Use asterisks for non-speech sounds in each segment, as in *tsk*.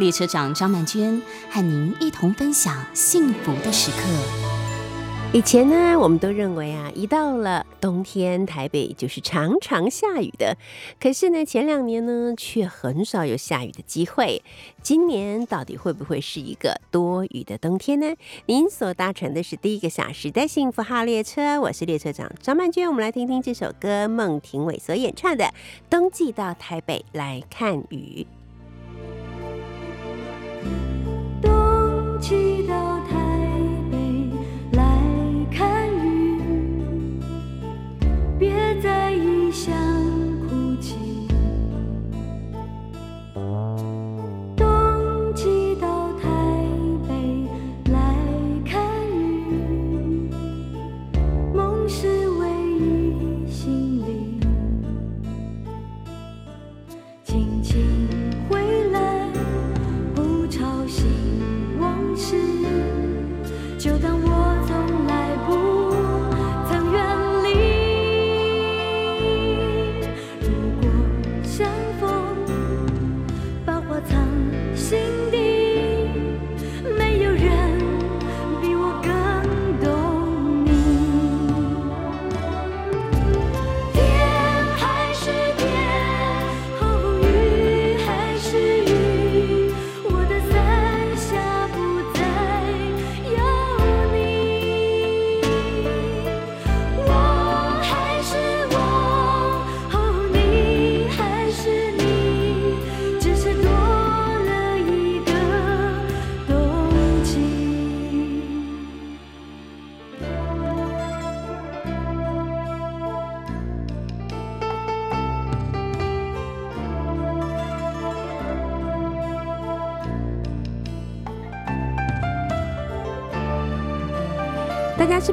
列车长张曼娟和您一同分享幸福的时刻。以前呢，我们都认为啊，一到了冬天，台北就是常常下雨的。可是呢，前两年呢，却很少有下雨的机会。今年到底会不会是一个多雨的冬天呢？您所搭乘的是第一个小时的幸福号列车，我是列车长张曼娟。我们来听听这首歌，孟庭苇所演唱的《冬季到台北来看雨》。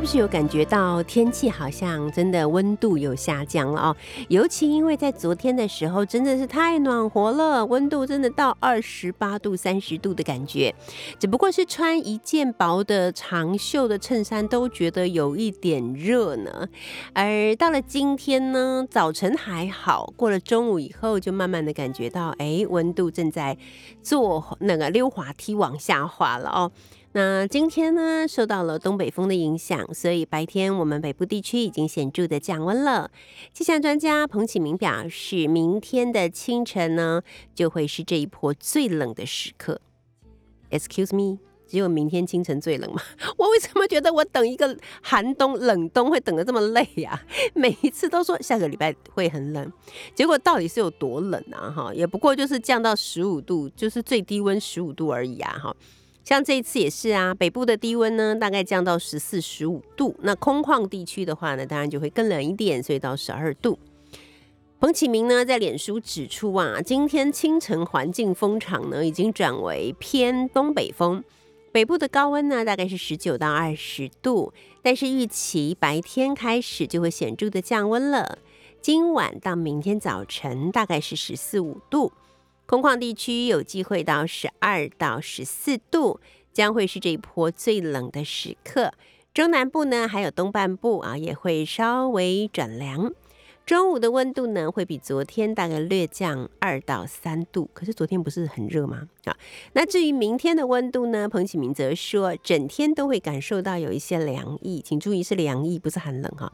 是有感觉到天气好像真的温度有下降了哦？尤其因为在昨天的时候真的是太暖和了，温度真的到二十八度、三十度的感觉，只不过是穿一件薄的长袖的衬衫都觉得有一点热呢。而到了今天呢，早晨还好，过了中午以后就慢慢的感觉到，哎，温度正在坐那个溜滑梯往下滑了哦。那今天呢，受到了东北风的影响，所以白天我们北部地区已经显著的降温了。气象专家彭启明表示，明天的清晨呢，就会是这一波最冷的时刻。Excuse me，只有明天清晨最冷吗？*laughs* 我为什么觉得我等一个寒冬冷冬会等得这么累呀？*laughs* 每一次都说下个礼拜会很冷，结果到底是有多冷啊？哈，也不过就是降到十五度，就是最低温十五度而已啊！哈。像这一次也是啊，北部的低温呢，大概降到十四、十五度。那空旷地区的话呢，当然就会更冷一点，所以到十二度。彭启明呢在脸书指出啊，今天清晨环境风场呢已经转为偏东北风，北部的高温呢大概是十九到二十度，但是预期白天开始就会显著的降温了。今晚到明天早晨大概是十四五度。空旷地区有机会到十二到十四度，将会是这一波最冷的时刻。中南部呢，还有东半部啊，也会稍微转凉。中午的温度呢，会比昨天大概略降二到三度，可是昨天不是很热吗？啊，那至于明天的温度呢？彭启明则说，整天都会感受到有一些凉意，请注意是凉意，不是寒冷哈。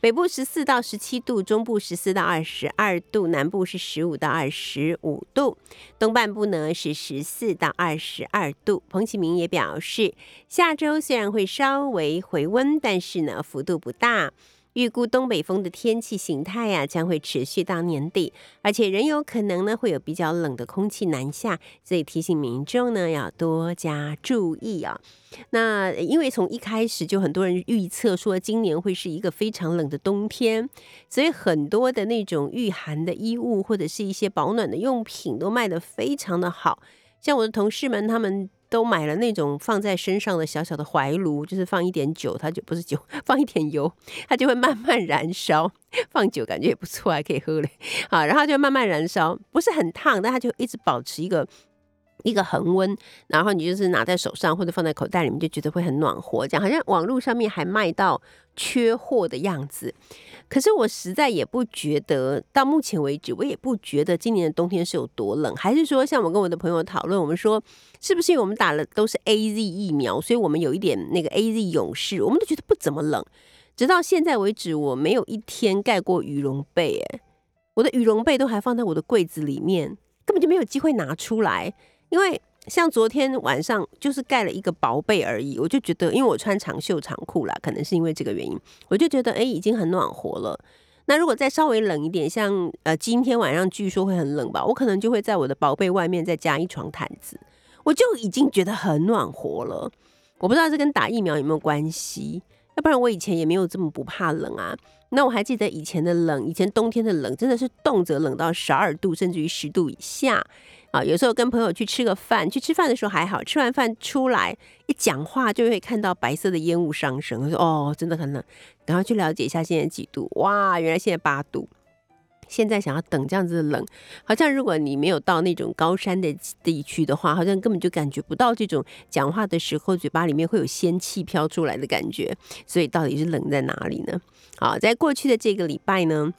北部十四到十七度，中部十四到二十二度，南部是十五到二十五度，东半部呢是十四到二十二度。彭启明也表示，下周虽然会稍微回温，但是呢幅度不大。预估东北风的天气形态呀，将会持续到年底，而且仍有可能呢会有比较冷的空气南下，所以提醒民众呢要多加注意啊。那因为从一开始就很多人预测说今年会是一个非常冷的冬天，所以很多的那种御寒的衣物或者是一些保暖的用品都卖得非常的好，像我的同事们他们。都买了那种放在身上的小小的怀炉，就是放一点酒，它就不是酒，*laughs* 放一点油，它就会慢慢燃烧。放酒感觉也不错，还可以喝嘞。好，然后就慢慢燃烧，不是很烫，但它就一直保持一个。一个恒温，然后你就是拿在手上或者放在口袋里面，就觉得会很暖和。这样好像网络上面还卖到缺货的样子。可是我实在也不觉得，到目前为止，我也不觉得今年的冬天是有多冷。还是说，像我跟我的朋友讨论，我们说是不是因为我们打了都是 A Z 疫苗，所以我们有一点那个 A Z 勇士，我们都觉得不怎么冷。直到现在为止，我没有一天盖过羽绒被，哎，我的羽绒被都还放在我的柜子里面，根本就没有机会拿出来。因为像昨天晚上就是盖了一个薄被而已，我就觉得，因为我穿长袖长裤啦，可能是因为这个原因，我就觉得哎，已经很暖和了。那如果再稍微冷一点，像呃今天晚上据说会很冷吧，我可能就会在我的薄被外面再加一床毯子，我就已经觉得很暖和了。我不知道这跟打疫苗有没有关系，要不然我以前也没有这么不怕冷啊。那我还记得以前的冷，以前冬天的冷真的是动辄冷到十二度，甚至于十度以下。啊，有时候跟朋友去吃个饭，去吃饭的时候还好，吃完饭出来一讲话就会看到白色的烟雾上升。我说哦，真的很冷，赶快去了解一下现在几度，哇，原来现在八度。现在想要等这样子的冷，好像如果你没有到那种高山的地区的话，好像根本就感觉不到这种讲话的时候嘴巴里面会有仙气飘出来的感觉。所以到底是冷在哪里呢？好，在过去的这个礼拜呢，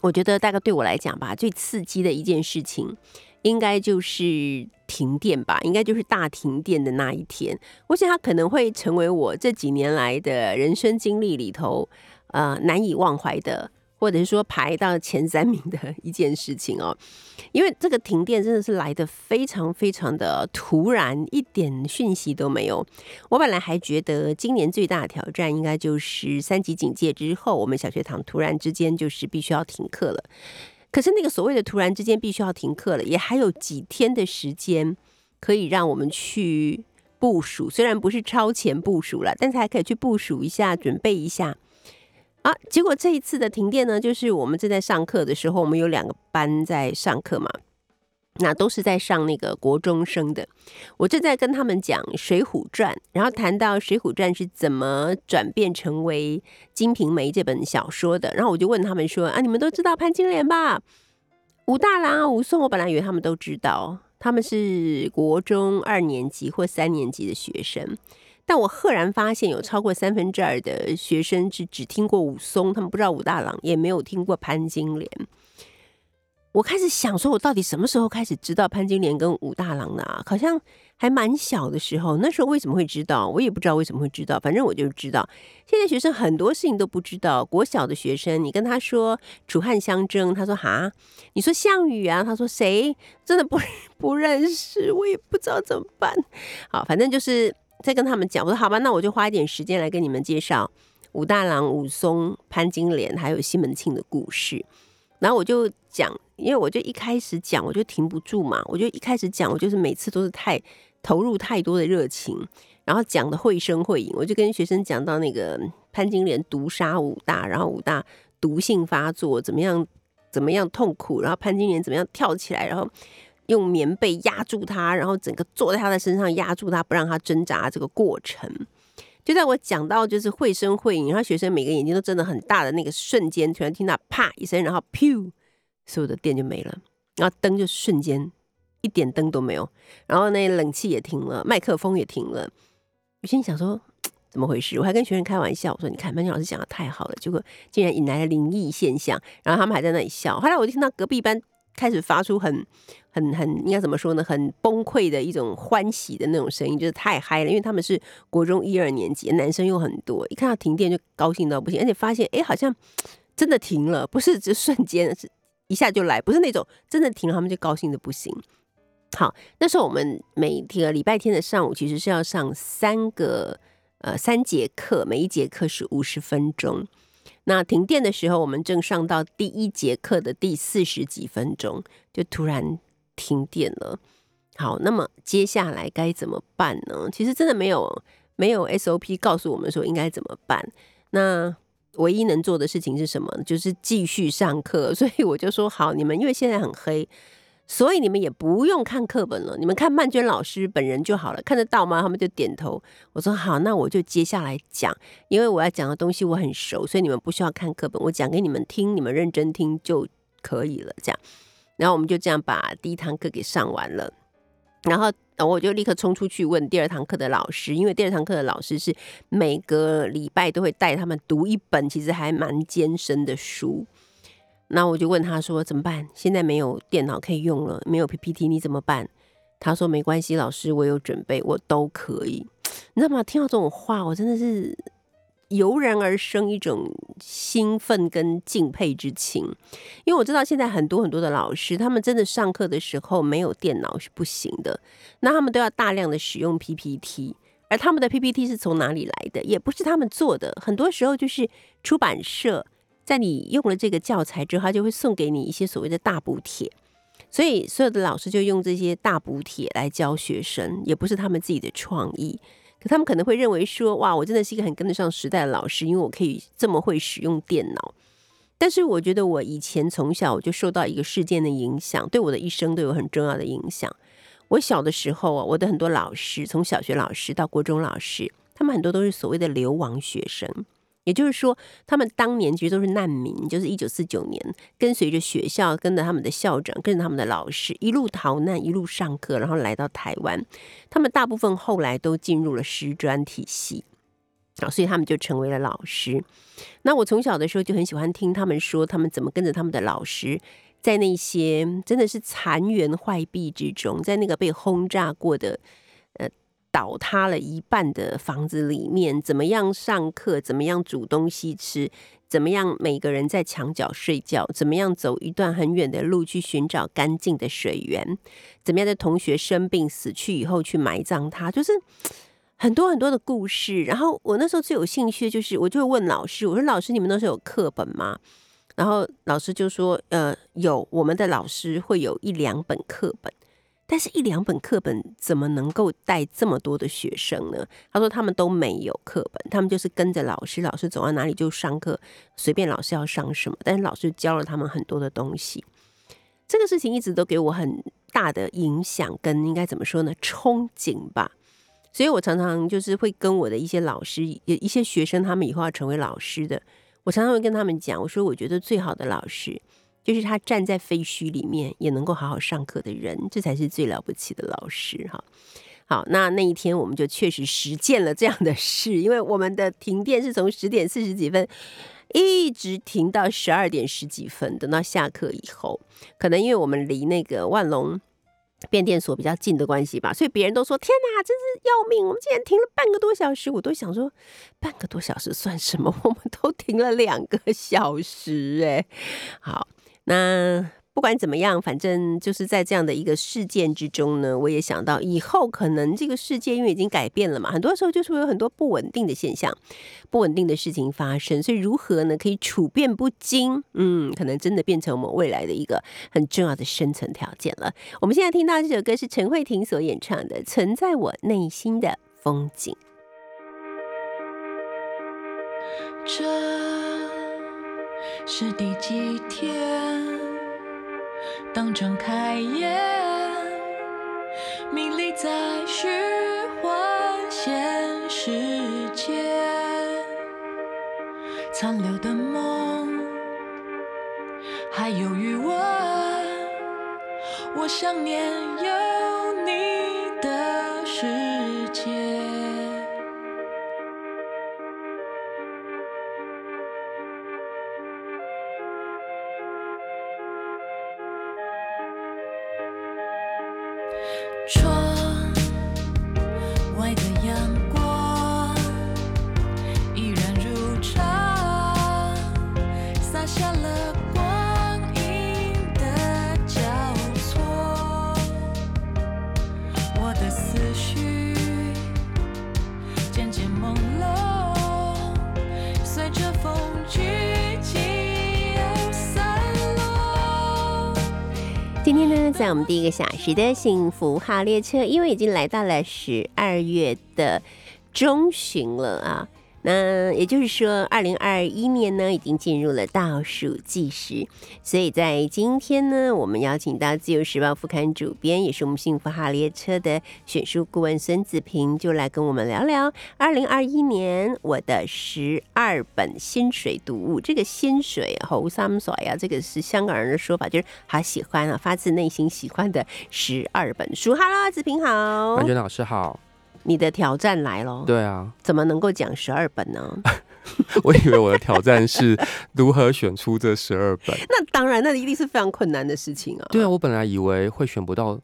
我觉得大概对我来讲吧，最刺激的一件事情。应该就是停电吧，应该就是大停电的那一天。我想它可能会成为我这几年来的人生经历里头，呃，难以忘怀的，或者是说排到前三名的一件事情哦。因为这个停电真的是来的非常非常的突然，一点讯息都没有。我本来还觉得今年最大的挑战应该就是三级警戒之后，我们小学堂突然之间就是必须要停课了。可是那个所谓的突然之间必须要停课了，也还有几天的时间可以让我们去部署，虽然不是超前部署了，但是还可以去部署一下，准备一下。啊，结果这一次的停电呢，就是我们正在上课的时候，我们有两个班在上课嘛。那都是在上那个国中生的，我正在跟他们讲《水浒传》，然后谈到《水浒传》是怎么转变成为《金瓶梅》这本小说的，然后我就问他们说：“啊，你们都知道潘金莲吧？武大郎啊，武松，我本来以为他们都知道，他们是国中二年级或三年级的学生，但我赫然发现有超过三分之二的学生是只听过武松，他们不知道武大郎，也没有听过潘金莲。”我开始想说，我到底什么时候开始知道潘金莲跟武大郎的啊？好像还蛮小的时候，那时候为什么会知道？我也不知道为什么会知道，反正我就知道。现在学生很多事情都不知道。国小的学生，你跟他说楚汉相争，他说哈，你说项羽啊，他说谁？真的不 *laughs* 不认识，我也不知道怎么办。好，反正就是在跟他们讲。我说好吧，那我就花一点时间来跟你们介绍武大郎、武松、潘金莲还有西门庆的故事。然后我就讲。因为我就一开始讲，我就停不住嘛。我就一开始讲，我就是每次都是太投入太多的热情，然后讲的绘声绘影。我就跟学生讲到那个潘金莲毒杀武大，然后武大毒性发作，怎么样怎么样痛苦，然后潘金莲怎么样跳起来，然后用棉被压住他，然后整个坐在他的身上压住他，不让他挣扎。这个过程就在我讲到就是绘声绘影，然后学生每个眼睛都睁得很大的那个瞬间，突然听到啪一声，然后噗。所有的电就没了，然后灯就瞬间一点灯都没有，然后那冷气也停了，麦克风也停了。我心里想说 *tsk* 怎么回事？我还跟学生开玩笑，我说你看班长老师讲的太好了，结果竟然引来了灵异现象。然后他们还在那里笑。后来我就听到隔壁班开始发出很很很应该怎么说呢？很崩溃的一种欢喜的那种声音，就是太嗨了，因为他们是国中一二年级，男生又很多，一看到停电就高兴到不行，而且发现哎好像真的停了，不是只瞬间是。一下就来，不是那种真的停了，他们就高兴的不行。好，那时候我们每天礼拜天的上午其实是要上三个呃三节课，每一节课是五十分钟。那停电的时候，我们正上到第一节课的第四十几分钟，就突然停电了。好，那么接下来该怎么办呢？其实真的没有没有 SOP 告诉我们说应该怎么办。那唯一能做的事情是什么？就是继续上课。*laughs* 所以我就说好，你们因为现在很黑，所以你们也不用看课本了，你们看曼娟老师本人就好了，看得到吗？他们就点头。我说好，那我就接下来讲，因为我要讲的东西我很熟，所以你们不需要看课本，我讲给你们听，你们认真听就可以了。这样，然后我们就这样把第一堂课给上完了，然后我就立刻冲出去问第二堂课的老师，因为第二堂课的老师是每个礼拜都会带他们读一本其实还蛮艰深的书。那我就问他说怎么办？现在没有电脑可以用了，没有 PPT，你怎么办？他说没关系，老师，我有准备，我都可以。*tsk* 你知道吗？听到这种话，我真的是油然而生一种兴奋跟敬佩之情，因为我知道现在很多很多的老师，他们真的上课的时候没有电脑是不行的，那他们都要大量的使用 PPT，而他们的 PPT 是从哪里来的？也不是他们做的，很多时候就是出版社。在你用了这个教材之后，他就会送给你一些所谓的大补贴，所以所有的老师就用这些大补贴来教学生，也不是他们自己的创意。他们可能会认为说，哇，我真的是一个很跟得上时代的老师，因为我可以这么会使用电脑。但是我觉得我以前从小我就受到一个事件的影响，对我的一生都有很重要的影响。我小的时候啊，我的很多老师，从小学老师到国中老师，他们很多都是所谓的流亡学生。也就是说，他们当年其实都是难民，就是一九四九年跟随着学校，跟着他们的校长，跟着他们的老师，一路逃难，一路上课，然后来到台湾。他们大部分后来都进入了师专体系啊，所以他们就成为了老师。那我从小的时候就很喜欢听他们说，他们怎么跟着他们的老师，在那些真的是残垣坏壁之中，在那个被轰炸过的。倒塌了一半的房子里面，怎么样上课？怎么样煮东西吃？怎么样每个人在墙角睡觉？怎么样走一段很远的路去寻找干净的水源？怎么样的同学生病死去以后去埋葬他？就是很多很多的故事。然后我那时候最有兴趣的就是，我就会问老师：“我说老师，你们那时候有课本吗？”然后老师就说：“呃，有，我们的老师会有一两本课本。”但是，一两本课本怎么能够带这么多的学生呢？他说他们都没有课本，他们就是跟着老师，老师走到哪里就上课，随便老师要上什么，但是老师教了他们很多的东西。这个事情一直都给我很大的影响，跟应该怎么说呢？憧憬吧。所以我常常就是会跟我的一些老师，一些学生，他们以后要成为老师的，我常常会跟他们讲，我说我觉得最好的老师。就是他站在废墟里面也能够好好上课的人，这才是最了不起的老师哈。好，那那一天我们就确实实践了这样的事，因为我们的停电是从十点四十几分一直停到十二点十几分，等到下课以后，可能因为我们离那个万隆变电所比较近的关系吧，所以别人都说天哪，真是要命！我们竟然停了半个多小时，我都想说半个多小时算什么？*laughs* 我们都停了两个小时哎，好。那不管怎么样，反正就是在这样的一个事件之中呢，我也想到以后可能这个世界因为已经改变了嘛，很多时候就是会有很多不稳定的现象、不稳定的事情发生，所以如何呢可以处变不惊？嗯，可能真的变成我们未来的一个很重要的生存条件了。我们现在听到这首歌是陈慧婷所演唱的《存在我内心的风景》。这。是第几天？当睁开眼，迷离在虚幻现实间，残留的梦还有余温，我想念今天呢在我们第一个小时的幸福号列车，因为已经来到了十二月的中旬了啊，那也就是说，二零二一年呢已经进入了倒数计时，所以在今天呢，我们邀请到《自由时报》副刊主编，也是我们幸福号列车的选书顾问孙子平，就来跟我们聊聊二零二一年我的十二本薪水读物。这个薪水猴三水呀，这个是香港人的说法，就是好喜欢啊，发自内心喜欢的十二本书。Hello，子平好完，全老师好。你的挑战来喽，对啊，怎么能够讲十二本呢？*laughs* 我以为我的挑战是如何选出这十二本。*laughs* 那当然，那一定是非常困难的事情啊。对啊，我本来以为会选不到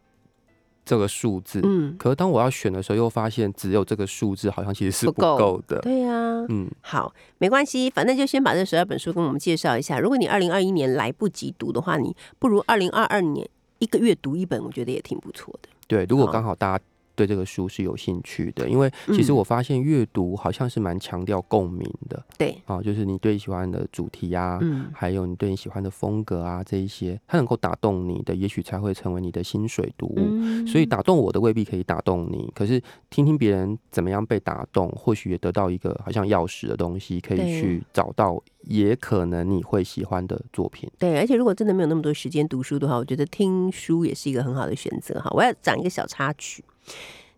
这个数字，嗯，可是当我要选的时候，又发现只有这个数字好像其实是不不够够的。对呀、嗯，好，没关系，反正就先把这十二本书跟我们介绍一下。如果你二零二一年来不及读的话，你不如二零二二年一个月读一本，我觉得也挺不错的。对，如果刚好大家对这个书是有兴趣的，因为其实嗯我发现阅读好像是蛮强调共鸣的。对，啊，就是你对喜欢的主题啊，嗯，还有你对你喜欢的风格啊，这一些，它能够打动你的，也许才会成为你的薪水读物。嗯。所以打动我的未必可以打动你，可是听听别人怎么样被打动，或许也得到一个好像钥匙的东西，可以去找到，也可能你会喜欢的作品。对，而且如果真的没有那么多时间读书的话，我觉得听书也是一个很好的选择哈。我要讲一个小插曲，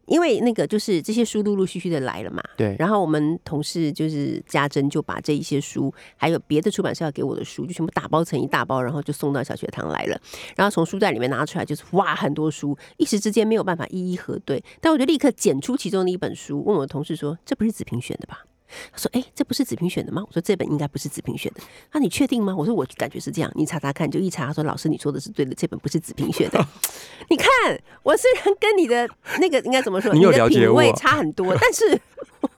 因为那个就是这些书陆陆续续的来了嘛，对，然后我们同事就是家珍就把这一些书，还有别的出版社要给我的书，就全部打包成一大包，然后就送到小学堂来了。然后从书袋里面拿出来，就是哇，很多书，一时之间没有办法一一核对。但我就立刻捡出其中的一本书，问我的同事说：“这不是子平选的吧？”他说：“哎、这不是子平选的吗？”我说：“这本应该不是子平选的。”那你确定吗？我说：“我感觉是这样，你查查看。”就一查，他说：“老师，你说的是对的，这本不是子平选的。*laughs* ”你看，我虽然跟你的那个应该怎么说，你有的了解品味我差很多，但是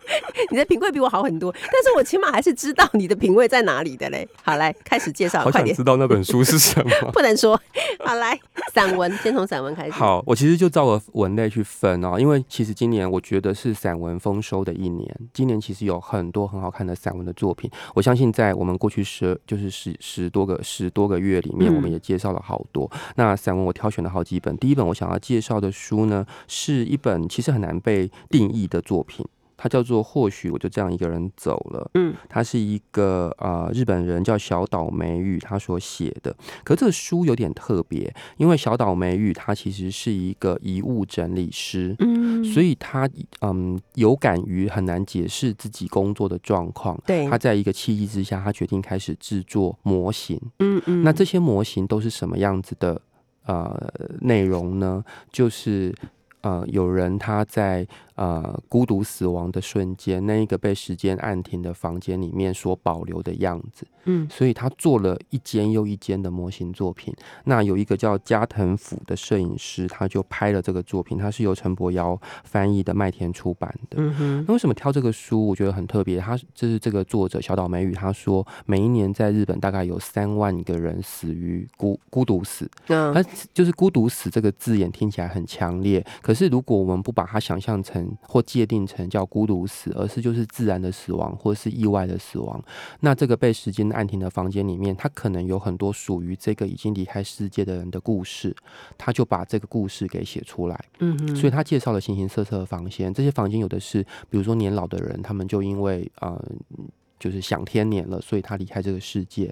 *laughs* 你的品味比我好很多，但是我起码还是知道你的品味在哪里的嘞。好，来开始介绍，快点好想知，道那本书是什么。*laughs* 不能说。好，来散文，先从散文开始。，好，我其实就照着文类去分哦，因为其实今年我觉得是散文丰收的一年。今年其实有很多很好看的散文的作品，我相信在我们过去十就是十十多个十多个月里面，嗯我们也介绍了好多。那散文我挑选了好几本，第一本我想要介绍的书呢，是一本其实很难被定义的作品。它叫做《或许我就这样一个人走了》，嗯，它是一个呃日本人叫小岛美羽他所写的。可这个书有点特别，因为小岛美羽她其实是一个遗物整理师，嗯所以他嗯有感于很难解释自己工作的状况。对他在一个契机之下，他决定开始制作模型。嗯嗯那这些模型都是什么样子的呃内容呢？就是呃有人他在呃孤独死亡的瞬间，那一个被时间按停的房间里面所保留的样子。嗯所以他做了一间又一间的模型作品。那有一个叫加藤辅的摄影师，他就拍了这个作品，他是由陈柏尧翻译的，麦田出版的。嗯哼，那为什么挑这个书？我觉得很特别。他这是这个作者小岛美羽，他说每一年在日本大概有三万个人死于孤孤独死。嗯他就是孤独死这个字眼听起来很强烈，可是如果我们不把它想象成或界定成叫孤独死，而是就是自然的死亡或是意外的死亡，那这个被时间按停的房间里面，它可能有很多属于这个已经离开世界的人的故事，他就把这个故事给写出来。所以他介绍了形形色色的房间，这些房间有的是，比如说年老的人，他们就因为呃。就是享天年了，所以他离开这个世界。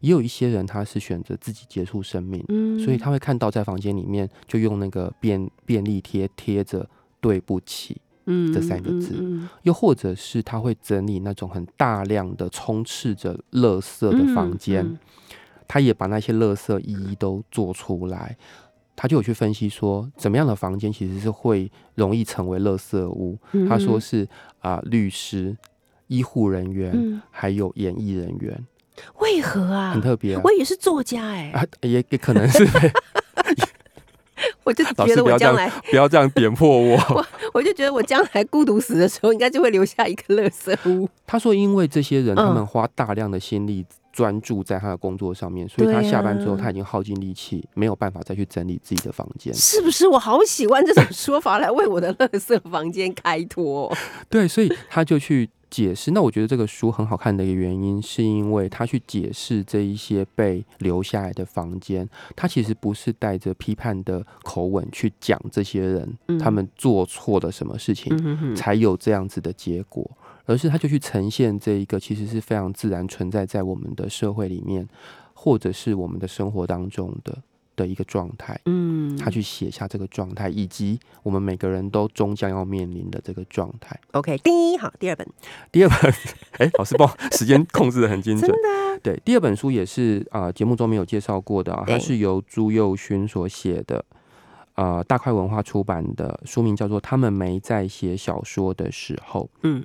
也有一些人，他是选择自己结束生命，嗯所以他会看到在房间里面就用那个便便利贴贴着“对不起嗯这三个字。嗯”，又或者是他会整理那种很大量的充斥着垃圾的房间，嗯。他也把那些垃圾一一都做出来。他就有去分析说，怎么样的房间其实是会容易成为垃圾屋。嗯他说是啊、律师、医护人员，嗯，还有演艺人员，为何啊？很？特别啊。我也是作家哎，啊，也也可能是。被我就老觉得我将来，不要这样点破 *laughs* 我。我就觉得我将来孤独死的时候，应该就会留下一个垃圾屋。他说，因为这些人嗯他们花大量的心力专注在他的工作上面，所以他下班之后啊他已经耗尽力气，没有办法再去整理自己的房间。是不是？我好喜欢这种说法来为我的垃圾房间开脱。*laughs* 对，所以他就去解释。那我觉得这个书很好看的一个原因，是因为他去解释这一些被留下来的房间，他其实不是带着批判的口吻去讲这些人、嗯他们做错了什么事情，才有这样子的结果。而是他就去呈现这一个其实是非常自然存在在我们的社会里面，或者是我们的生活当中的的一个状态。嗯，他去写下这个状态，以及我们每个人都终将要面临的这个状态。OK，第一好，第二本第二本，哎、老师帮我时间控制的很精真准。的对，第二本书也是啊、节目中没有介绍过的、啊，它是由朱佑勋所写的，呃，大块文化出版的，书名叫做《他们没在写小说的时候》。嗯，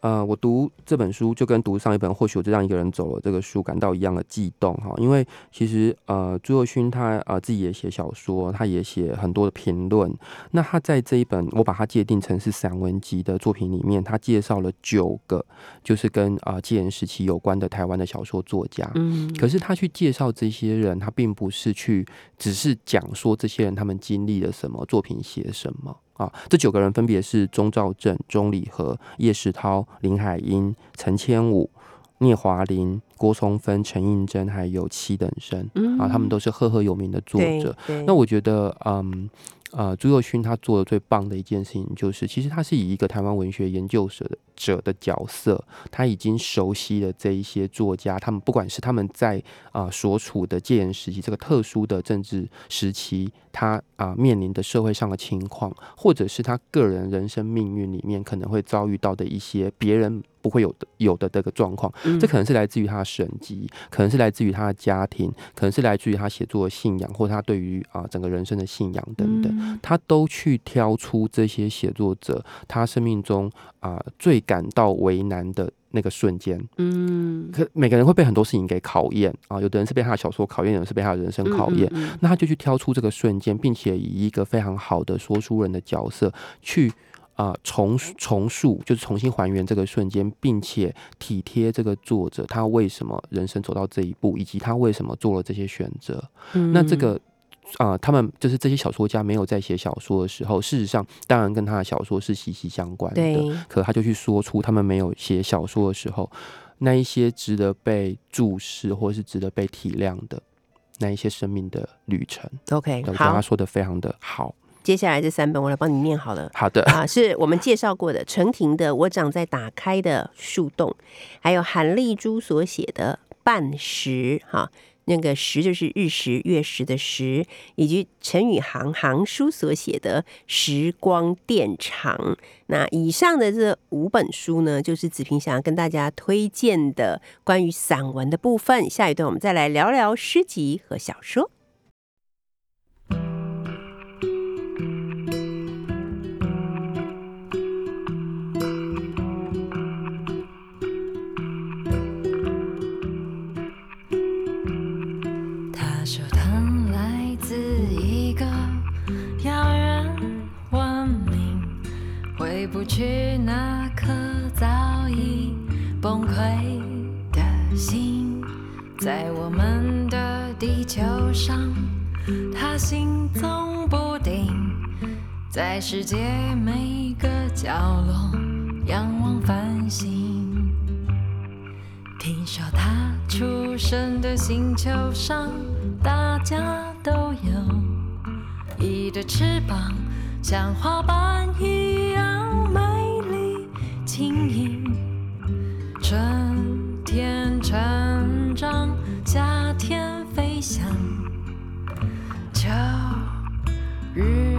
呃，我读这本书就跟读上一本《或许我就让一个人走了》这个书感到一样的悸动哈，因为其实呃，朱佑勋他呃自己也写小说，他也写很多的评论。那他在这一本我把它界定成是散文集的作品里面，他介绍了九个就是跟啊戒严时期有关的台湾的小说作家。嗯，可是他去介绍这些人，他并不是去只是讲说这些人他们经历了什么，作品写什么啊。这九个人分别是钟兆正、钟礼和、叶石涛、林海音、陈千武、聂华林、郭松芬、陈映真，还有七等生啊，他们都是赫赫有名的作者。对，那我觉得，嗯。呃，朱佑勋他做的最棒的一件事情，就是其实他是以一个台湾文学研究者的者的角色，他已经熟悉了这一些作家，他们不管是他们在啊、所处的戒严时期这个特殊的政治时期，他啊、面临的社会上的情况，或者是他个人人生命运里面可能会遭遇到的一些别人不会有的有的这个状况，嗯这可能是来自于他的神迹，可能是来自于他的家庭，可能是来自于他写作的信仰，或他对于啊、整个人生的信仰等等。嗯他都去挑出这些写作者他生命中啊、最感到为难的那个瞬间。嗯，可每个人会被很多事情给考验啊，有的人是被他的小说考验，有人是被他的人生考验。嗯，嗯那他就去挑出这个瞬间，并且以一个非常好的说书人的角色去啊、重重塑，就是重新还原这个瞬间，并且体贴这个作者他为什么人生走到这一步，以及他为什么做了这些选择。嗯那这个啊、他们就是这些小说家没有在写小说的时候，事实上当然跟他的小说是息息相关的。对，可他就去说出他们没有写小说的时候，那一些值得被注视或是值得被体谅的那一些生命的旅程。OK，我觉得他，说的非常的好。接下来这三本我来帮你念好了。好的，啊，是我们介绍过的陈婷的《我长在打开的树洞》，还有韩丽珠所写的《半时》哈。那个时就是日食、月食的时，以及陈宇航航书所写的《时光电厂》。那以上的这五本书呢，就是子平想要跟大家推荐的关于散文的部分。下一段我们再来聊聊诗集和小说。去那颗早已崩溃的心，在我们的地球上，他行踪不定，在世界每个角落仰望繁星。听说他出生的星球上，大家都有一对翅膀，像花瓣一样轻盈。春天成长，夏天飞翔，秋日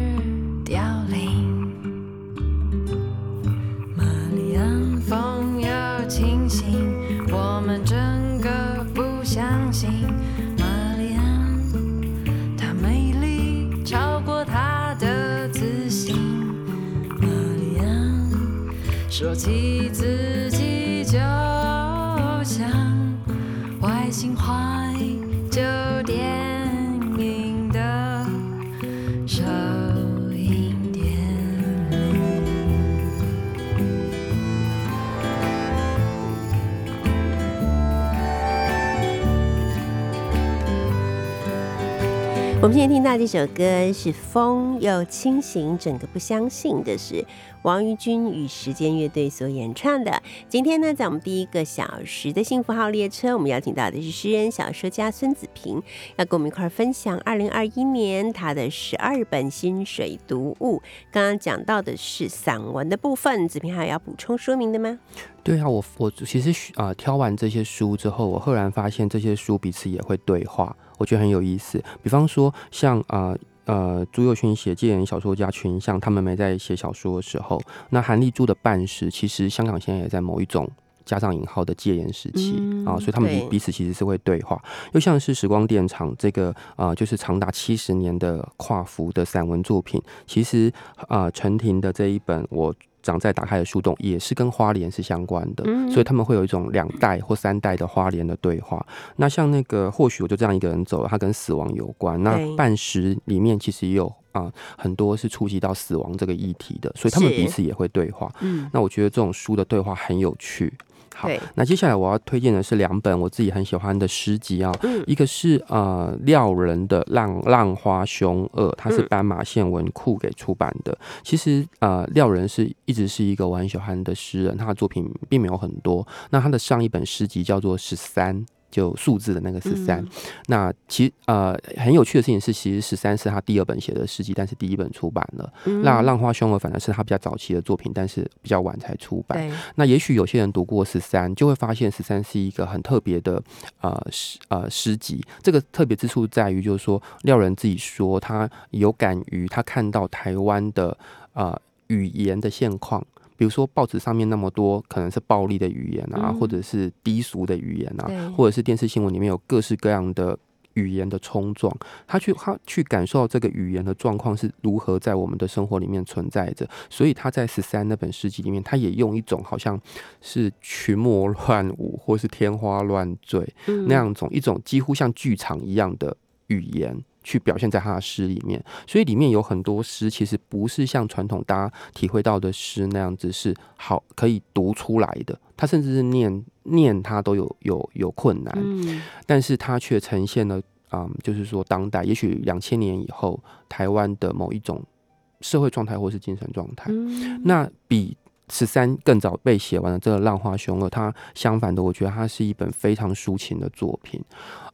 我们现在听到这首歌是《风又清醒》，整个不相信的是王于君与时间乐队所演唱的。今天呢，在我们第一个小时的幸福号列车，我们邀请到的是诗人、小说家孙子平，要跟我们一块儿分享二零二一年他的十二本薪水读物。刚刚讲到的是散文的部分，子平还有要补充说明的吗？对啊，我我其实啊、挑完这些书之后，我赫然发现这些书彼此也会对话，我觉得很有意思。比方说像啊。呃，朱佑勋写戒严小说家群像，他们没在写小说的时候，那韩立柱的办事，其实香港现在也在某一种加上引号的戒严时期、嗯啊，所以他们彼此其实是会对话。又像是时光电厂这个啊、呃就是长达七十年的跨幅的散文作品，其实啊，陈婷的这一本我。长在打开的树洞也是跟花莲是相关的，嗯所以他们会有一种两代或三代的花莲的对话。那像那个或许我就这样一个人走了，它跟死亡有关。那半时里面其实也有啊、很多是触及到死亡这个议题的，所以他们彼此也会对话。嗯，那我觉得这种书的对话很有趣。好，那接下来我要推荐的是两本我自己很喜欢的诗集啊，嗯一个是呃廖人的《浪浪花凶恶》，它是嗯斑马线文库给出版的。其实呃廖人是一直是一个我很喜欢的诗人，他的作品并没有很多。那他的上一本诗集叫做《十三》。就数字的那个十三、嗯那其呃很有趣的事情是，其实十三是他第二本写的诗集，但是第一本出版了。嗯那《浪花凶恶》反而是他比较早期的作品，但是比较晚才出版。那也许有些人读过十三，就会发现十三是一个很特别的呃诗呃诗集。这个特别之处在于，就是说廖人自己说，他有感于他看到台湾的呃语言的现况。比如说报纸上面那么多可能是暴力的语言啊，嗯。或者是低俗的语言啊，或者是电视新闻里面有各式各样的语言的冲撞，他去他去感受到这个语言的状况是如何在我们的生活里面存在着，所以他在十三那本诗集里面，他也用一种好像是群魔乱舞或是天花乱坠嗯。那样种一种几乎像剧场一样的语言。去表现在他的诗里面，所以里面有很多诗其实不是像传统大家体会到的诗那样子是好可以读出来的，他甚至是念念他都有有有困难，嗯。但是他却呈现了啊、嗯就是说当代，也许两千年以后台湾的某一种社会状态或是精神状态。嗯。那比十三更早被写完的这个《浪花凶恶》，它相反的，我觉得它是一本非常抒情的作品。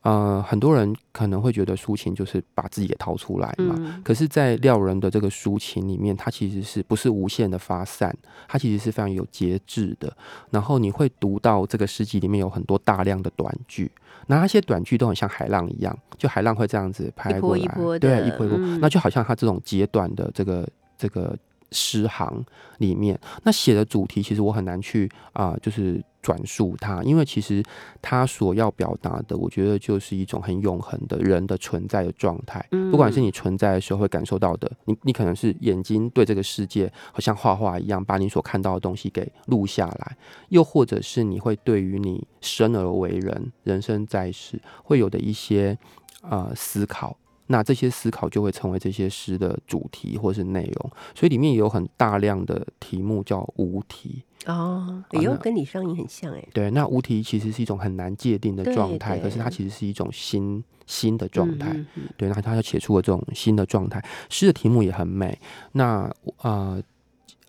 呃，很多人可能会觉得抒情就是把自己给掏出来嘛，嗯可是，在廖人的这个抒情里面，它其实是不是无限的发散？它其实是非常有节制的。然后你会读到这个诗集里面有很多大量的短句，那那些短句都很像海浪一样，就海浪会这样子拍一波过来，一波的对，一波一波，嗯那就好像它这种截短的这个这个诗行里面，那写的主题其实我很难去啊、就是转述它，因为其实它所要表达的，我觉得就是一种很永恒的人的存在的状态。嗯不管是你存在的时候会感受到的，你你可能是眼睛对这个世界好像画画一样，把你所看到的东西给录下来，又或者是你会对于你生而为人、人生在世会有的一些呃思考。那这些思考就会成为这些诗的主题或是内容，所以里面也有很大量的题目叫无题。哦，哎呦，好那跟李商隐很像哎，对，那无题其实是一种很难界定的状态，可是它其实是一种新新的状态。嗯嗯对，那他就写出了这种新的状态。诗的题目也很美。那呃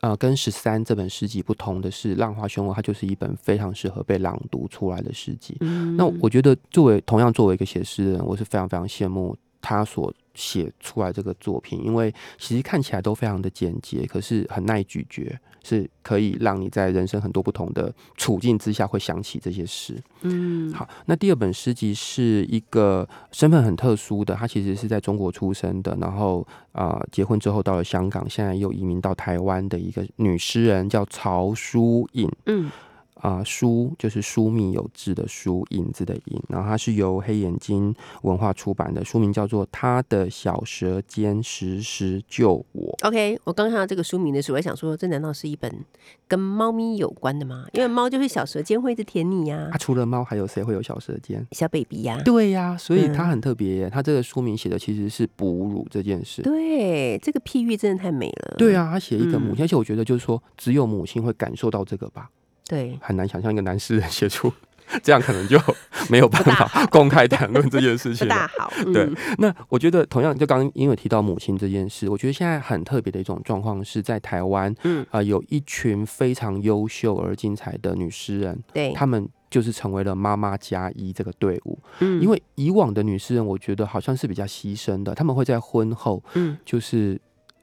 呃，跟十三这本诗集不同的是，《浪花凶恶》它就是一本非常适合被朗读出来的诗集。嗯那我觉得，作为同样作为一个写诗的人，我是非常非常羡慕他所写出来这个作品，因为其实看起来都非常的简洁，可是很耐咀嚼，是可以让你在人生很多不同的处境之下会想起这些诗。嗯好，那第二本诗集是一个身份很特殊的，他其实是在中国出生的，然后啊、呃结婚之后到了香港，现在又移民到台湾的一个女诗人，叫曹淑颖。嗯啊，书就是疏密有致的书，影子的影，然后它是由黑眼睛文化出版的，书名叫做《他的小舌尖时时救我》。，OK，我刚看到这个书名的时候，我还想说，这难道是一本跟猫咪有关的吗？因为猫就是小舌尖会一直舔你呀啊，，除了猫，还有谁会有小舌尖？小 baby 呀，对呀、所以它嗯很特别耶。它这个书名写的其实是哺乳这件事。对，这个譬喻真的太美了。对，啊，他写一个母嗯亲，而且我觉得就是说，只有母亲会感受到这个吧，对，很难想象一个男诗人写出这样可能就没有办法公开谈论这件事情了。大好。对嗯，那我觉得同样，就刚刚因为提到母亲这件事，我觉得现在很特别的一种状况是在台湾，嗯啊、有一群非常优秀而精彩的女诗人，对，她们就是成为了妈妈加一这个队伍。嗯因为以往的女诗人，我觉得好像是比较牺牲的，他们会在婚后嗯就是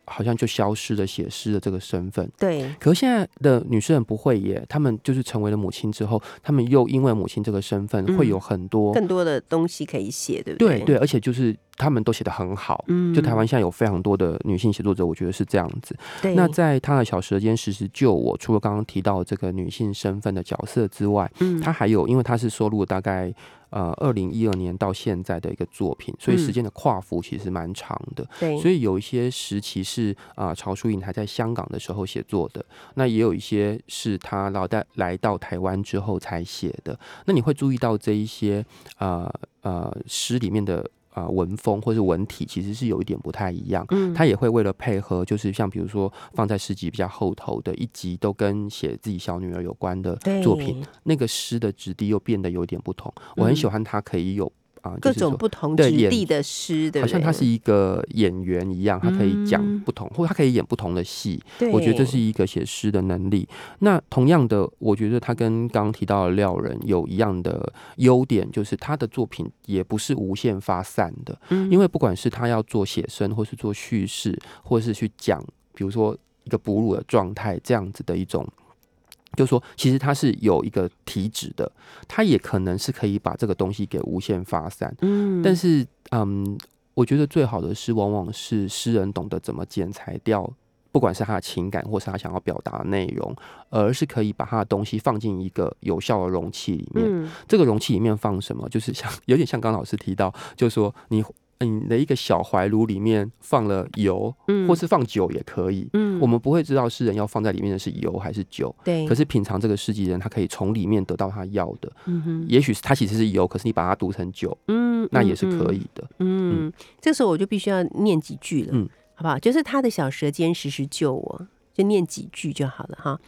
好像就消失了写诗的这个身份。对，可是现在的女诗人不会耶，她们就是成为了母亲之后，她们又因为母亲这个身份，嗯。会有很多更多的东西可以写，对不对？对对，而且就是她们都写得很好。嗯就台湾现在有非常多的女性写作者，我觉得是这样子。对，那在她的小舌尖时时救我，除了刚刚提到这个女性身份的角色之外，嗯她还有，因为她是收录了大概呃二零一二年到现在的一个作品，所以嗯时间的跨幅其实蛮长的。对，所以有一些时期是啊、曹淑颖还在香港的时候写作的，那也有一些是她老在来到台湾之后才写的。那你会注意到这一些呃呃诗里面的。啊，文风或是文体其实是有一点不太一样，嗯。他也会为了配合，就是像比如说放在诗集比较后头的一集，都跟写自己小女儿有关的作品，，那个诗的质地又变得有点不同。我很喜欢他可以有啊、各种不同质地的诗，对？好像他是一个演员一样，他可以讲嗯不同，或者他可以演不同的戏。我觉得这是一个写诗的能力。那同样的，我觉得他跟刚刚提到的廖人有一样的优点，就是他的作品也不是无限发散的。嗯因为不管是他要做写生，或是做叙事，或是去讲，比如说一个哺乳的状态这样子的一种。就说，其实它是有一个体脂的，它也可能是可以把这个东西给无限发散。嗯但是，嗯，我觉得最好的诗，往往是诗人懂得怎么剪裁掉，不管是他的情感，或是他想要表达的内容，而是可以把他的东西放进一个有效的容器里面。嗯这个容器里面放什么？就是像有点像刚老师提到，就是说你你的一个小怀炉里面放了油，嗯或是放酒也可以。嗯我们不会知道诗人要放在里面的是油还是酒，对，可是品尝这个诗集人，他可以从里面得到他要的。嗯哼也许是它其实是油，可是你把它读成酒，嗯那也是可。以的。嗯，嗯这时候我就必须要念几句了，嗯好不好？就是他的小舌尖时时救我，就念几句就好了哈。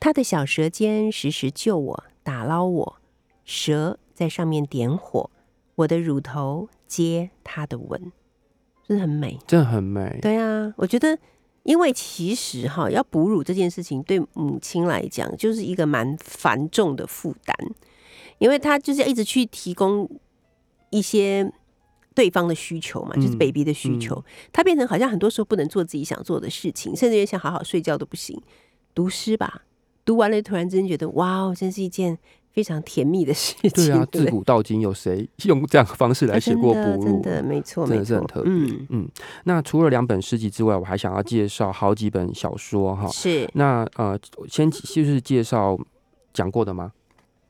他的小舌尖时时救我，打捞我，蛇在上面点火，我的乳头接他的吻，真的很美。真的很美。对啊，我觉得，因为其实哈，要哺乳这件事情对母亲来讲，就是一个蛮繁重的负担，因为她就是要一直去提供一些对方的需求嘛，就是嗯 baby 的需求，他变成好像很多时候不能做自己想做的事情，甚至连想好好睡觉都不行。读诗吧，读完了突然之间觉得，哇哦，真是一件非常甜蜜的事情。对啊，自古到今有谁用这样的方式来写过啊真的哺乳？真的没错，真的是很特别。嗯，嗯，那除了两本诗集之外，我还想要介绍好几本小说哈。是那呃，先就是介绍讲过的吗？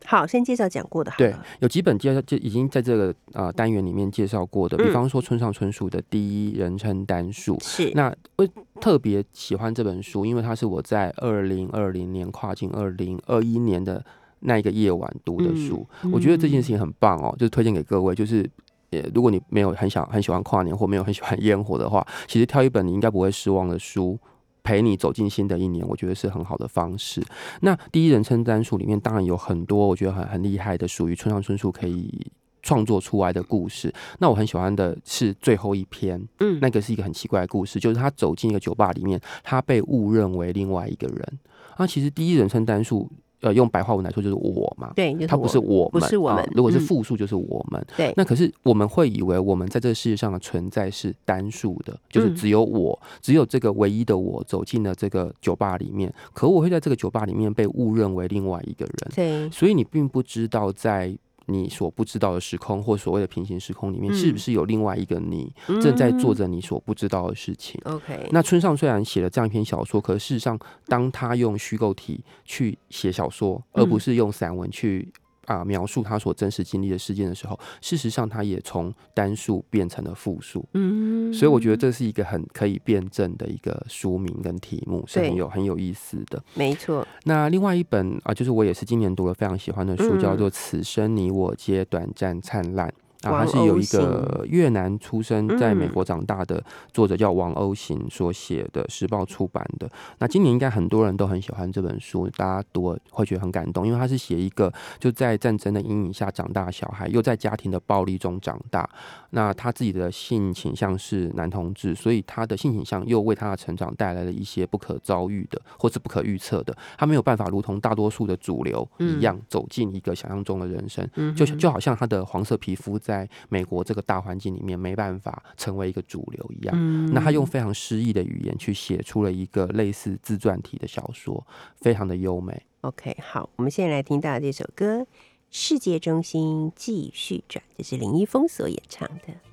好，先介绍讲过的好对，有几本介绍就已经在这个呃单元里面介绍过的，比嗯方说村上春树的第一人称单数。是那我特别喜欢这本书，因为它是我在二零二零年跨进二零二一年的那一个夜晚读的书。嗯我觉得这件事情很棒哦，就是推荐给各位，就是。呃，如果你没有很想很喜欢跨年，或没有很喜欢烟火的话，其实挑一本你应该不会失望的书，陪你走进新的一年，我觉得是很好的方式。那第一人称单数里面当然有很多我觉得很很厉害的，属于村上春树可以创作出来的故事。那我很喜欢的是最后一篇，嗯那个是一个很奇怪的故事，就是他走进一个酒吧里面，他被误认为另外一个人。啊，其实第一人称单数，呃，用白话文来说就是我嘛。对，就是它不是我们，不是我们啊如果是嗯复数，就是我们。对那可是我们会以为我们在这个世界上的存在是单数的，就是嗯只有我，只有这个唯一的我走进了这个酒吧里面。可我会在这个酒吧里面被误认为另外一个人，对，所以你并不知道在你所不知道的时空或所谓的平行时空里面，嗯是不是有另外一个你正在做着你所不知道的事情。OK，那村上虽然写了这样一篇小说，可事实上，当他用虚构体去写小说，而不是用散文去啊、描述他所真实经历的事件的时候，事实上他也从单数变成了复数。嗯所以我觉得这是一个很可以辩证的一个书名跟题目，是很有很有意思的。没错，那另外一本啊，就是我也是今年读了非常喜欢的书，嗯叫做《此生你我皆短暂灿烂》。啊，王他是有一个越南出生在美嗯国长大的作者，叫王欧行所写的，时报出版的。那今年应该很多人都很喜欢这本书，大家读会觉得很感动，因为他是写一个就在战争的阴影下长大的小孩，又在家庭的暴力中长大。那他自己的性倾向是男同志，所以他的性倾向又为他的成长带来了一些不可遭遇的或是不可预测的。他没有办法如同大多数的主流一样走进一个想象中的人生，嗯就就好像他的黄色皮肤在美国这个大环境里面没办法成为一个主流一样。嗯那他用非常诗意的语言去写出了一个类似自传体的小说，非常的优美。OK，好，我们现在来听到这首歌《世界中心继续转》，这是林一峰所演唱的。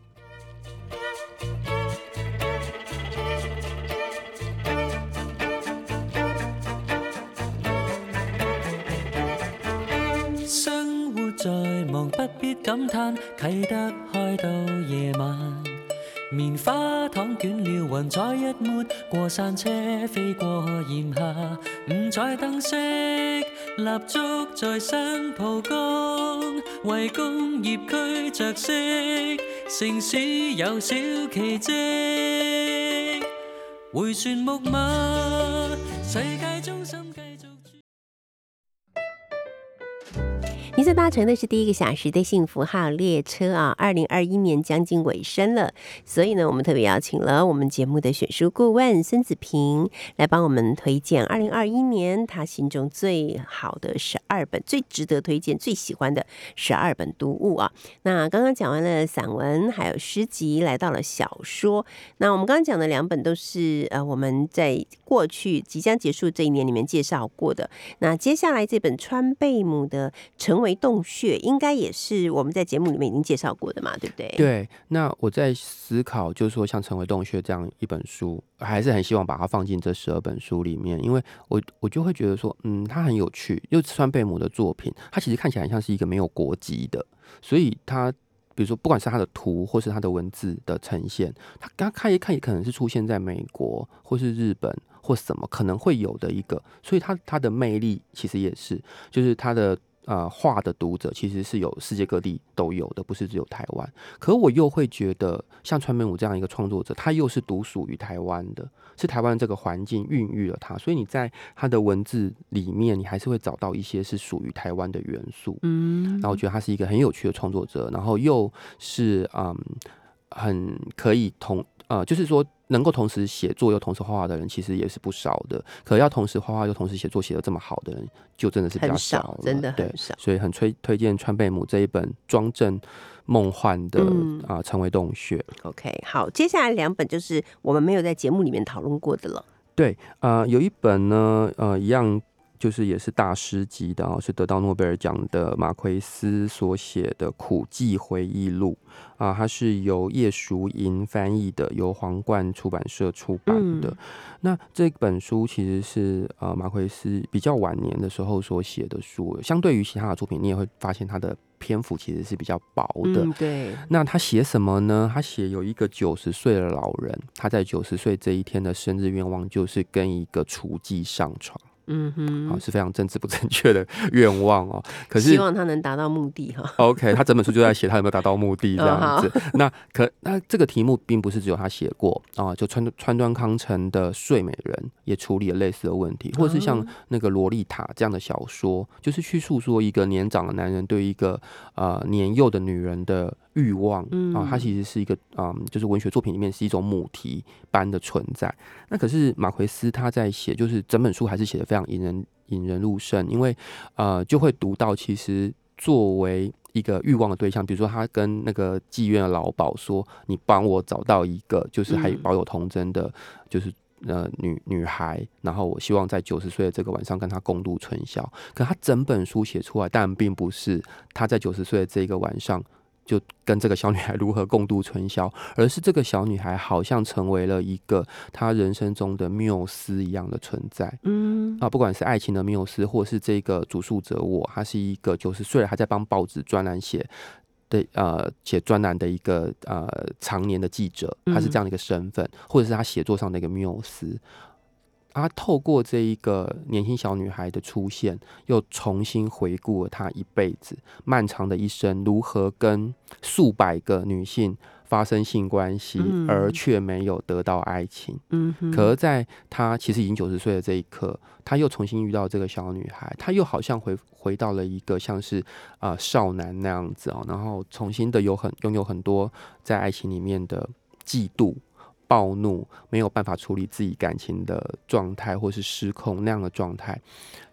望，不必感叹，启得开到夜晚。棉花糖卷了云彩一抹，过山车飞过炎夏，五彩灯饰，蜡烛在新蒲崗，為工业区着色，城市有小奇迹。回旋木马，世界中心心繼續。你所搭乘的是第一个小时的幸福号列车啊，二零二一年将近尾声了，所以呢，我们特别邀请了我们节目的选书顾问孙子平来帮我们推荐二零二一年他心中最好的十二本、最值得推荐、最喜欢的十二本读物啊。那刚刚讲完了散文，还有诗集，来到了小说。那我们刚刚讲的两本都是呃我们在过去即将结束这一年里面介绍过的。那接下来这本川贝母的《成为洞穴》，应该也是我们在节目里面已经介绍过的嘛，对不对？，对，那我在思考，就是说像《成为洞穴》这样一本书，还是很希望把它放进这十二本书里面，因为我我就会觉得说，嗯，它很有趣。又川贝母的作品，它其实看起来像是一个没有国籍的，所以它。比如说，不管是它的图或是它的文字的呈现，它刚看一看也可能是出现在美国或是日本或什么可能会有的一个，所以它它的魅力其实也是，就是它的呃画的读者其实是有世界各地都有的，不是只有台湾。可我又会觉得，像川美武这样一个创作者，他又是独属于台湾的，是台湾这个环境孕育了他，所以你在他的文字里面，你还是会找到一些是属于台湾的元素。嗯那我觉得他是一个很有趣的创作者，然后又是嗯很可以同呃，就是说能够同时写作又同时画画的人，其实也是不少的。可要同时画画又同时写作写的这么好的人，就真的是比较很少了真的对很少所以很推推荐川贝母这一本庄正梦幻的嗯啊、成为洞穴。OK，好，接下来两本就是我们没有在节目里面讨论过的了。对，呃，有一本呢，呃，一样就是也是大师级的啊，是得到诺贝尔奖的马奎斯所写的《苦记回忆录》啊，它是由叶淑莹翻译的，由皇冠出版社出版的。嗯那这本书其实是呃马奎斯比较晚年的时候所写的书，相对于其他的作品，你也会发现他的篇幅其实是比较薄的。嗯，对，那他写什么呢？他写有一个九十岁的老人，他在九十岁这一天的生日愿望就是跟一个雏妓上床，嗯哼，啊，是非常政治不正确的愿望哦。可是希望他能达到目的哈。OK，他整本书就在写他有没有达到目的这样 *laughs* 子。哦那可那这个题目并不是只有他写过啊，就川川端康成的《睡美人》也处理了类似的问题，或者是像哦那个《洛丽塔》这样的小说，就是去诉说一个年长的男人对一个呃年幼的女人的欲望嗯啊，它其实是一个嗯，就是文学作品里面是一种母题般的存在。那可是马奎斯他在写，就是整本书还是写的非常引人引人入胜，因为呃就会读到其实作为一个欲望的对象，比如说他跟那个妓院的老鸨说：“你帮我找到一个就是还嗯保有童真的，就是。”呃，女女孩，然后我希望在九十岁的这个晚上跟她共度春宵。可他整本书写出来，但并不是他在九十岁的这个晚上就跟这个小女孩如何共度春宵，而是这个小女孩好像成为了一个她人生中的缪斯一样的存在。嗯啊，不管是爱情的缪斯，或是这个主述者我，他是一个九十岁了还在帮报纸专栏写的呃写专栏的一个呃常年的记者，他是这样的一个身份，或者是他写作上的一个缪斯。他透过这一个年轻小女孩的出现，又重新回顾了她一辈子漫长的一生，如何跟数百个女性发生性关系，嗯而却没有得到爱情。可是在她其实已经九十岁的这一刻，她又重新遇到这个小女孩，她又好像回回到了一个像是啊、呃少男那样子哦，然后重新的有很拥有很多在爱情里面的嫉妒。暴怒，没有办法处理自己感情的状态，或是失控那样的状态，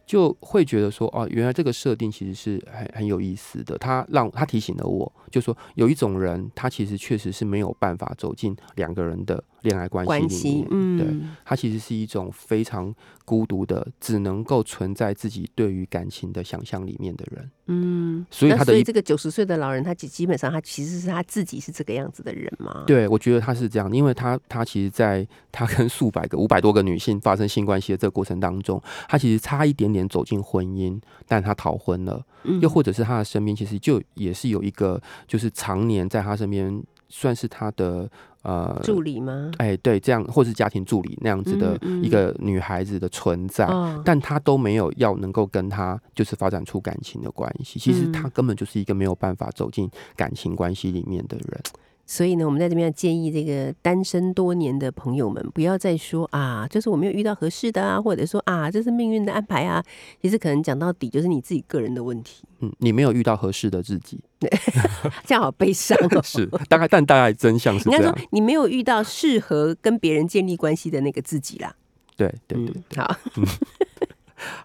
就会觉得说，哦，原来这个设定其实是很很有意思的。他让他提醒了我，就说有一种人，他其实确实是没有办法走进两个人的恋爱关系里面，，嗯，对，他其实是一种非常孤独的，只能够存在自己对于感情的想象里面的人。嗯，所以他的一所以这个九十岁的老人，他基基本上他其实是他自己是这个样子的人嘛？，对，我觉得他是这样，因为他他其实在他跟数百个、五百多个女性发生性关系的这个过程当中，他其实差一点点走进婚姻，但他逃婚了。嗯又或者是他的身边其实就也是有一个，就是常年在他身边，算是他的呃助理吗？哎，对，这样或是家庭助理那样子的一个女孩子的存在。哦，但她都没有要能够跟他就是发展出感情的关系，其实她根本就是一个没有办法走进感情关系里面的人。所以呢，我们在这边要建议这个单身多年的朋友们，不要再说啊，就是我没有遇到合适的啊，或者说啊，这是命运的安排啊。其实可能讲到底就是你自己个人的问题，嗯，你没有遇到合适的自己，*laughs* 这样好悲伤哦。*laughs* 是大概，但大概真相是应该说。你没有遇到适合跟别人建立关系的那个自己啦。对对对，嗯，好，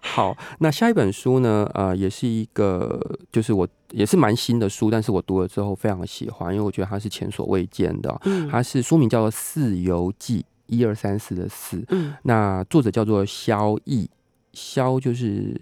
*laughs* 好，那下一本书呢？呃，也是一个，就是我也是蛮新的书，但是我读了之后非常的喜欢，因为我觉得它是前所未见的哦。嗯它是书名叫做《四游记》，一二三四的四。嗯那作者叫做萧毅，萧就是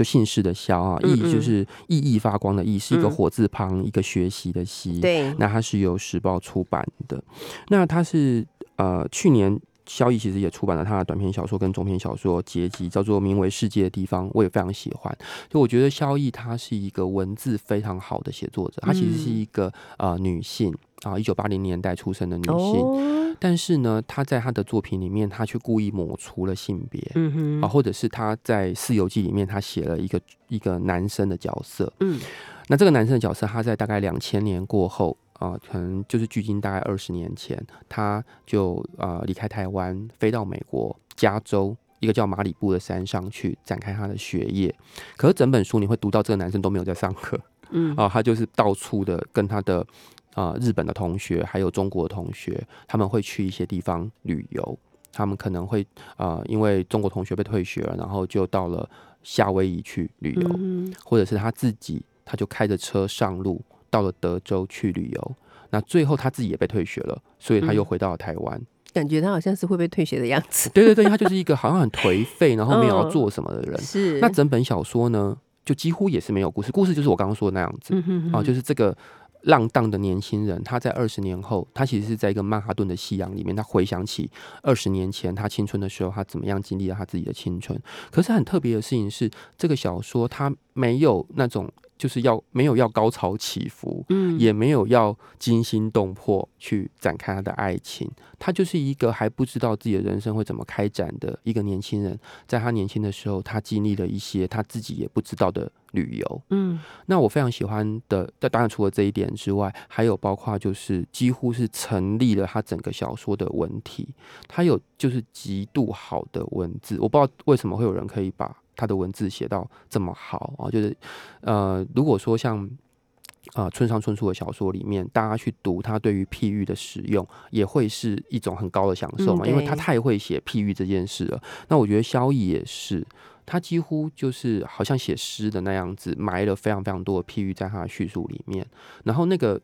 就姓氏的萧啊，嗯毅就是熠熠发光的熠，是一个嗯火字旁一个学习的习。，对，那它是由时报出版的。那它是呃去年。萧毅其实也出版了他的短篇小说跟中篇小说结集，叫做《名为世界的地方》，我也非常喜欢。就我觉得萧毅她是一个文字非常好的写作者，她其实是一个呃女性啊，一九八零年代出生的女性，哦，但是呢，她在她的作品里面，她却故意抹除了性别。啊，或者是她在《四游记》里面，她写了一个一个男生的角色。嗯那这个男生的角色，他在大概两千年过后啊、可能就是距今大概二十年前，他就呃离开台湾，飞到美国加州一个叫马里布的山上去展开他的学业。可是整本书你会读到这个男生都没有在上课 *laughs* 嗯啊、他就是到处的跟他的啊、日本的同学还有中国的同学，他们会去一些地方旅游。他们可能会呃，因为中国同学被退学了，然后就到了夏威夷去旅游。嗯或者是他自己，他就开着车上路到了德州去旅游。那最后他自己也被退学了，所以他又嗯回到了台湾。感觉他好像是会被退学的样子。对对对，他就是一个好像很颓废，然后没有要嗯做什么的人。是，那整本小说呢，就几乎也是没有故事，故事就是我刚刚说的那样子、嗯哼啊，就是这个。浪荡的年轻人，他在二十年后，他其实是在一个曼哈顿的夕阳里面，他回想起二十年前他青春的时候，他怎么样经历了他自己的青春。可是很特别的事情是，这个小说它没有那种就是要没有要高潮起伏，嗯。也没有要惊心动魄去展开他的爱情，他就是一个还不知道自己的人生会怎么开展的一个年轻人，在他年轻的时候，他经历了一些他自己也不知道的旅游。嗯。那我非常喜欢的，那当然除了这一点之外，还有包括就是几乎是成立了他整个小说的文体，他有就是极度好的文字，我不知道为什么会有人可以把他的文字写到这么好啊，就是呃，如果说像。啊、村上春树的小说里面，大家去读他对于譬喻的使用，也会是一种很高的享受嘛，嗯因为他太会写譬喻这件事了。那我觉得萧逸也是，他几乎就是好像写诗的那样子，埋了非常非常多的譬喻在他的叙述里面。然后那个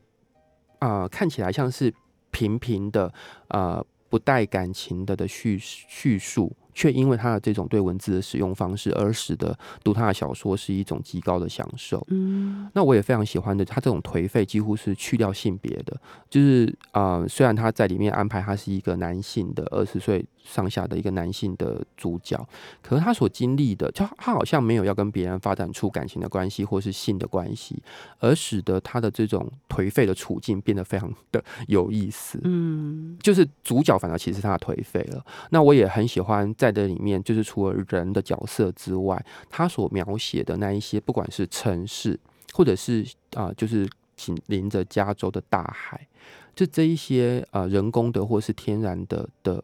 啊、呃看起来像是平平的呃不带感情的的叙叙述，却因为他的这种对文字的使用方式，而使得读他的小说是一种极高的享受。嗯那我也非常喜欢的，他这种颓废几乎是去掉性别的，就是啊、呃虽然他在里面安排他是一个男性的二十岁上下的一个男性的主角，可是他所经历的，就他好像没有要跟别人发展出感情的关系或是性的关系，而使得他的这种颓废的处境变得非常的 *laughs* 有意思。嗯就是主角反而其实他颓废了。那我也很喜欢在这里面，就是除了人的角色之外，他所描写的那一些，不管是城市，或者是啊、就是紧邻着加州的大海，就这一些呃人工的或是天然的的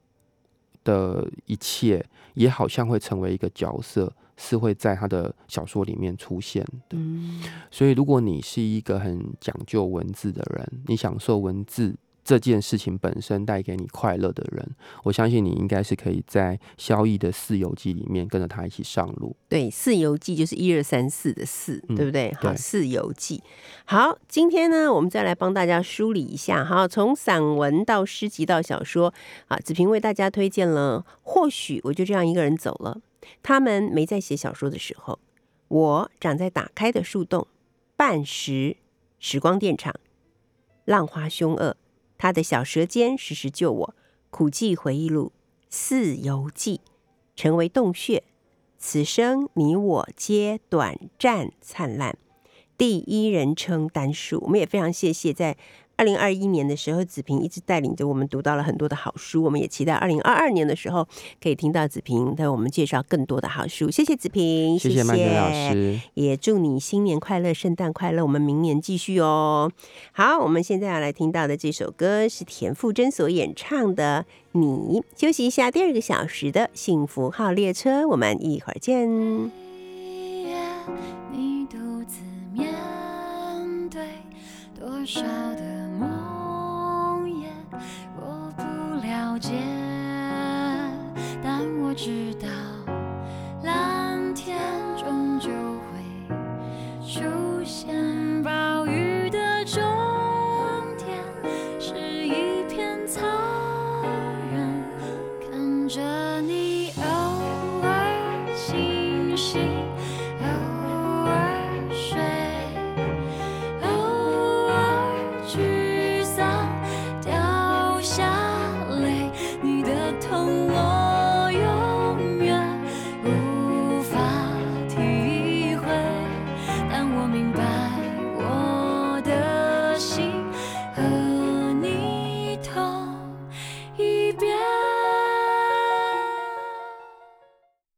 的一切，也好像会成为一个角色，是会在他的小说里面出现的。嗯所以，如果你是一个很讲究文字的人，你享受文字这件事情本身带给你快乐的人，我相信你应该是可以在萧逸的《四游记》里面跟着他一起上路。对，《四游记》就是一二三四的四，嗯对不对？好，《四游记》好，今天呢，我们再来帮大家梳理一下哈，从散文到诗集到小说啊，子平为大家推荐了。或许我就这样一个人走了。他们没在写小说的时候，我长在打开的树洞，半时时光电厂，浪花凶恶，他的小舌尖时时救我，苦记回忆录，四游记，成为洞穴。此生你我皆短暂灿烂。第一人称单数，我们也非常谢谢在二零二一年的时候，子平一直带领着我们读到了很多的好书，我们也期待二零二二年的时候可以听到子平为我们介绍更多的好书。谢谢子平，谢谢曼德老师。也祝你新年快乐，圣诞快乐！我们明年继续哦。好，我们现在要来听到的这首歌是田馥甄所演唱的《你》。休息一下，第二个小时的幸福号列车，我们一会儿见。你独自面对多少了解但我知道蓝天终究会出现吧